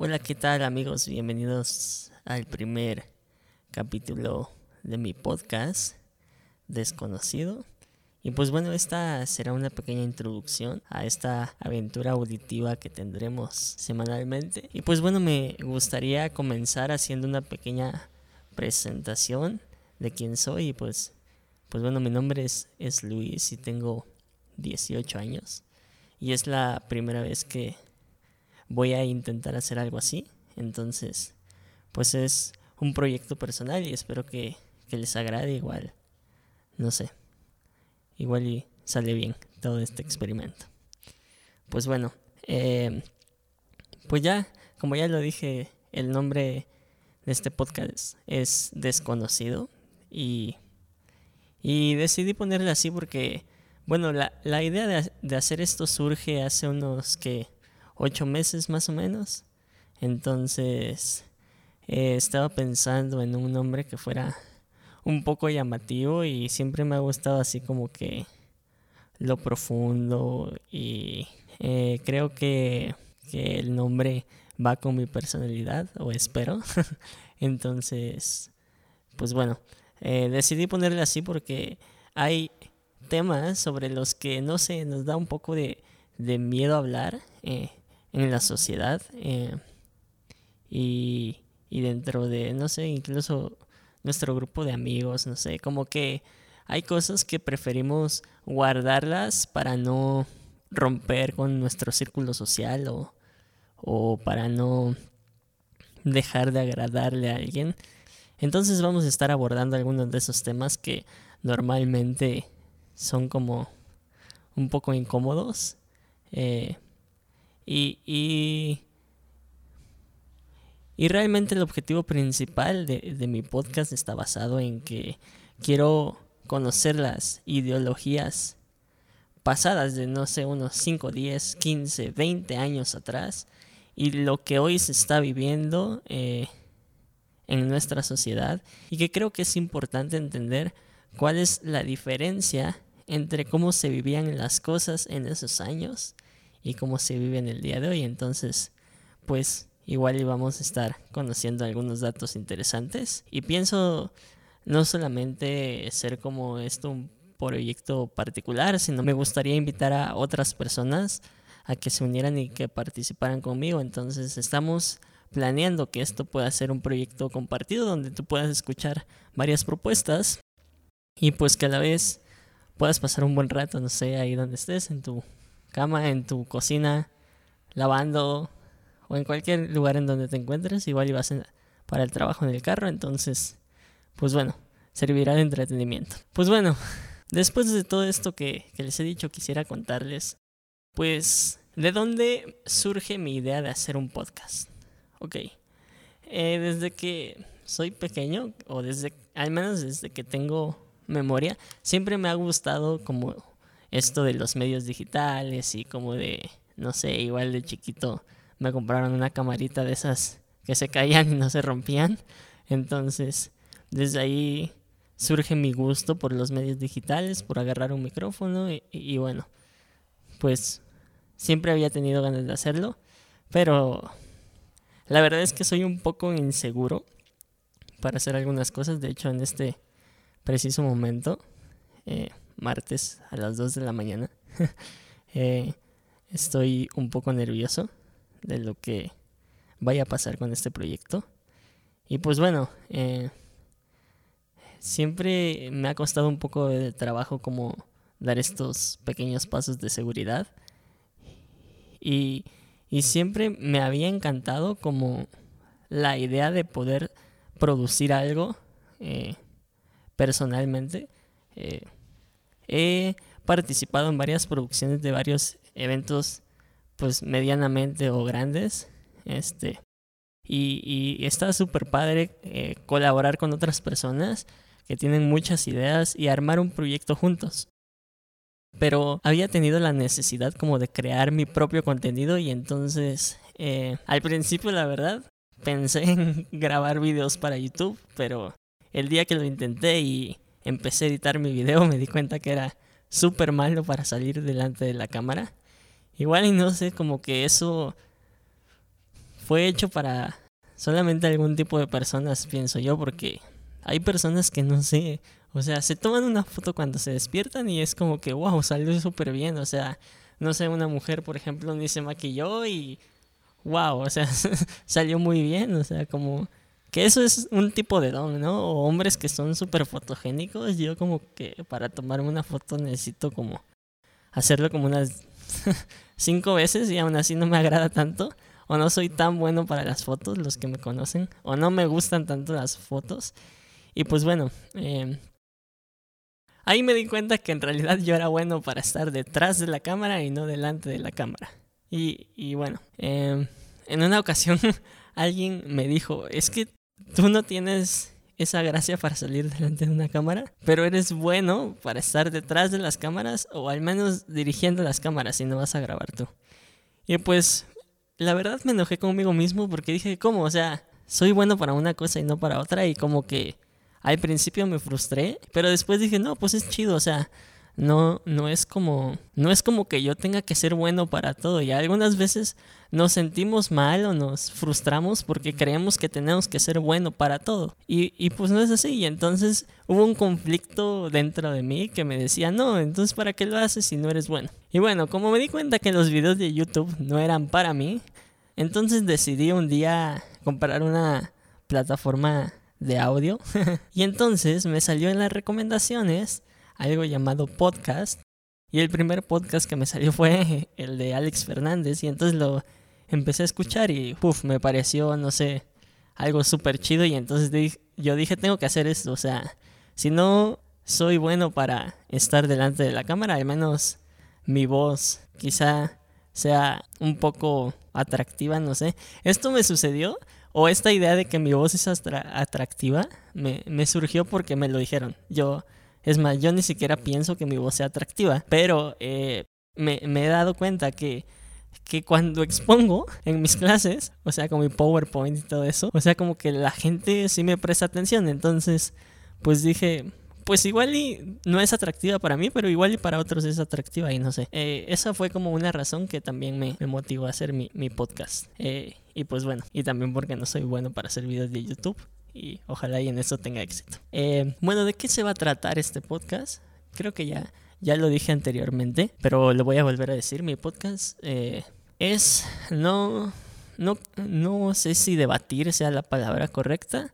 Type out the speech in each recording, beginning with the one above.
Hola, ¿qué tal amigos? Bienvenidos al primer capítulo de mi podcast Desconocido. Y pues bueno, esta será una pequeña introducción a esta aventura auditiva que tendremos semanalmente. Y pues bueno, me gustaría comenzar haciendo una pequeña presentación de quién soy. Y pues, pues bueno, mi nombre es, es Luis y tengo 18 años. Y es la primera vez que voy a intentar hacer algo así. Entonces, pues es un proyecto personal y espero que, les agrade igual. No sé. Igual y sale bien todo este experimento. Pues bueno, eh, pues ya, como ya lo dije, el nombre de este podcast es desconocido y, y decidí ponerle así porque, bueno, la, la idea de, de hacer esto surge hace unos que ocho meses más o menos. Entonces eh, estaba pensando en un nombre que fuera un poco llamativo y siempre me ha gustado así como que lo profundo y eh, creo que, que, el nombre va con mi personalidad o espero. Entonces, pues bueno, eh, decidí ponerle así porque hay temas sobre los que no sé, nos da un poco de, de miedo hablar en la sociedad eh, y, y dentro de, no sé, incluso nuestro grupo de amigos, no sé, como que hay cosas que preferimos guardarlas para no romper con nuestro círculo social o, o para no dejar de agradarle a alguien. Entonces vamos a estar abordando algunos de esos temas que normalmente son como un poco incómodos. Eh, y, y, realmente el objetivo principal de, de mi podcast está basado en que quiero conocer las ideologías pasadas de no sé, unos 5, 10, 15, 20 años atrás y lo que hoy se está viviendo eh, en nuestra sociedad y que creo que es importante entender cuál es la diferencia entre cómo se vivían las cosas en esos años y cómo se vive en el día de hoy. Entonces, pues igual íbamos a estar conociendo algunos datos interesantes. Y pienso no solamente ser como esto un proyecto particular, sino me gustaría invitar a otras personas a que se unieran y que participaran conmigo. Entonces estamos planeando que esto pueda ser un proyecto compartido donde tú puedas escuchar varias propuestas y pues que a la vez puedas pasar un buen rato, no sé, ahí donde estés, en tu cama, en tu cocina, lavando o en cualquier lugar en donde te encuentres, igual ibas para el trabajo en el carro, entonces, pues bueno, servirá de entretenimiento. Pues bueno, después de todo esto que, que les he dicho, quisiera contarles, pues, ¿de dónde surge mi idea de hacer un podcast? Ok, eh, desde que soy pequeño, o desde, al menos desde que tengo memoria, siempre me ha gustado como esto de los medios digitales y como de, no sé, igual de chiquito me compraron una camarita de esas que se caían y no se rompían. Entonces, desde ahí surge mi gusto por los medios digitales, por agarrar un micrófono y, bueno, pues siempre había tenido ganas de hacerlo, pero la verdad es que soy un poco inseguro para hacer algunas cosas. De hecho, en este preciso momento, eh, martes a las 2 de la mañana. Eh, estoy un poco nervioso de lo que vaya a pasar con este proyecto. Y pues bueno, eh, siempre me ha costado un poco de trabajo como dar estos pequeños pasos de seguridad. Y, y siempre me había encantado como la idea de poder producir algo eh, personalmente. He participado en varias producciones de varios eventos, pues medianamente o grandes. Este, y, está súper padre eh, colaborar con otras personas que tienen muchas ideas y armar un proyecto juntos. Pero había tenido la necesidad como de crear mi propio contenido y entonces eh, al principio la verdad pensé en grabar videos para YouTube, pero el día que lo intenté y empecé a editar mi video me di cuenta que era súper malo para salir delante de la cámara. Igual y no sé, como que eso fue hecho para solamente algún tipo de personas, pienso yo, porque hay personas que no sé, o sea, se toman una foto cuando se despiertan y es como que, wow, salió súper bien, o sea, no sé, una mujer, por ejemplo, ni se maquilló y, wow, o sea, salió muy bien, o sea, como que eso es un tipo de don, ¿no? O hombres que son súper fotogénicos, yo como que para tomarme una foto necesito como hacerlo como unas cinco veces y aún así no me agrada tanto. O no soy tan bueno para las fotos, los que me conocen. O no me gustan tanto las fotos. Y pues bueno, eh, ahí me di cuenta que en realidad yo era bueno para estar detrás de la cámara y no delante de la cámara. Y, y bueno, eh, en una ocasión alguien me dijo, es que tú no tienes esa gracia para salir delante de una cámara, pero eres bueno para estar detrás de las cámaras o al menos dirigiendo las cámaras si no vas a grabar tú. Y pues la verdad me enojé conmigo mismo porque dije, ¿cómo? O sea, soy bueno para una cosa y no para otra y como que al principio me frustré, pero después dije, no, pues es chido, o sea, no, no es como, no es como que yo tenga que ser bueno para todo. Y algunas veces nos sentimos mal o nos frustramos porque creemos que tenemos que ser bueno para todo. Y, y pues no es así. Y entonces hubo un conflicto dentro de mí que me decía, no, entonces ¿para qué lo haces si no eres bueno? Y bueno, como me di cuenta que los videos de YouTube no eran para mí, entonces decidí un día comprar una plataforma de audio. y entonces me salió en las recomendaciones algo llamado podcast. Y el primer podcast que me salió fue el de Alex Fernández. Y entonces lo empecé a escuchar y uf, me pareció, no sé, algo súper chido. Y entonces yo dije, tengo que hacer esto. O sea, si no soy bueno para estar delante de la cámara, al menos mi voz quizá sea un poco atractiva, no sé. Esto me sucedió, o esta idea de que mi voz es atractiva, me, me surgió porque me lo dijeron. Yo es más, yo ni siquiera pienso que mi voz sea atractiva, pero eh, me, he dado cuenta que, que cuando expongo en mis clases, o sea, con mi PowerPoint y todo eso, o sea, como que la gente sí me presta atención. Entonces, pues dije, pues igual y no es atractiva para mí, pero igual y para otros es atractiva y no sé. Eh, esa fue como una razón que también me, motivó a hacer mi, podcast. Eh, y pues bueno, y también porque no soy bueno para hacer videos de YouTube y ojalá y en eso tenga éxito. Eh, bueno, ¿de qué se va a tratar este podcast? Creo que ya, ya lo dije anteriormente, pero lo voy a volver a decir. Mi podcast eh, es no, no, no sé si debatir sea la palabra correcta,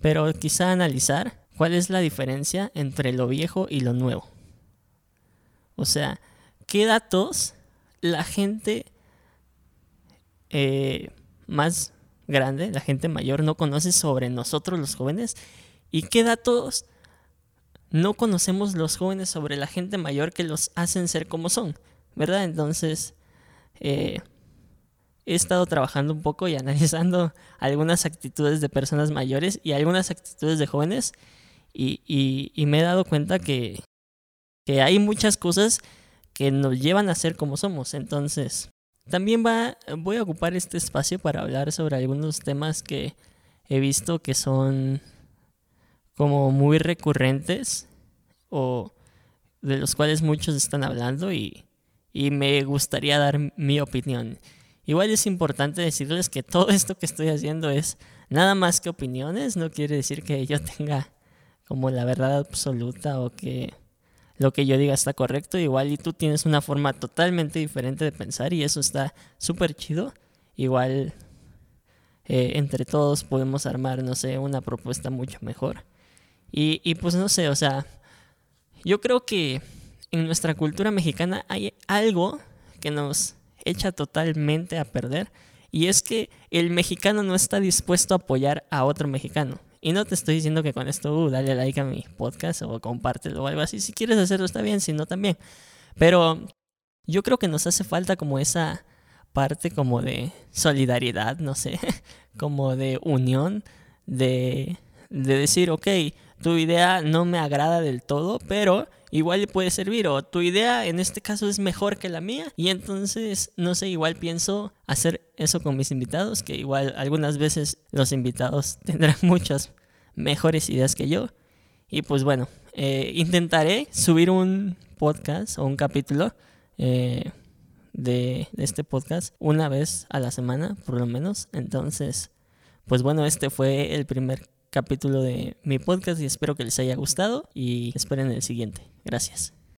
pero quizá analizar cuál es la diferencia entre lo viejo y lo nuevo. O sea, ¿qué datos la gente eh, más grande, la gente mayor, no conoce sobre nosotros los jóvenes y qué datos no conocemos los jóvenes sobre la gente mayor que los hacen ser como son, ¿verdad? Entonces, eh, he estado trabajando un poco y analizando algunas actitudes de personas mayores y algunas actitudes de jóvenes y, y me he dado cuenta que, que hay muchas cosas que nos llevan a ser como somos. Entonces, también va, voy a ocupar este espacio para hablar sobre algunos temas que he visto que son como muy recurrentes o de los cuales muchos están hablando y, y me gustaría dar mi opinión. Igual es importante decirles que todo esto que estoy haciendo es nada más que opiniones, no quiere decir que yo tenga como la verdad absoluta o que lo que yo diga está correcto, igual y tú tienes una forma totalmente diferente de pensar y eso está súper chido. Igual eh, entre todos podemos armar, no sé, una propuesta mucho mejor. Y, y pues no sé, o sea, yo creo que en nuestra cultura mexicana hay algo que nos echa totalmente a perder y es que el mexicano no está dispuesto a apoyar a otro mexicano. Y no te estoy diciendo que con esto, uh, dale like a mi podcast o compártelo o algo así. Si quieres hacerlo está bien, si no también. Pero yo creo que nos hace falta como esa parte como de solidaridad, no sé, como de unión, de, de decir, ok, tu idea no me agrada del todo, pero igual puede servir o tu idea en este caso es mejor que la mía y entonces no sé igual pienso hacer eso con mis invitados que igual algunas veces los invitados tendrán muchas mejores ideas que yo y pues bueno eh, intentaré subir un podcast o un capítulo eh, de este podcast una vez a la semana, por lo menos. Entonces, pues bueno, este fue el primer capítulo de mi podcast y espero que les haya gustado y esperen el siguiente. Gracias.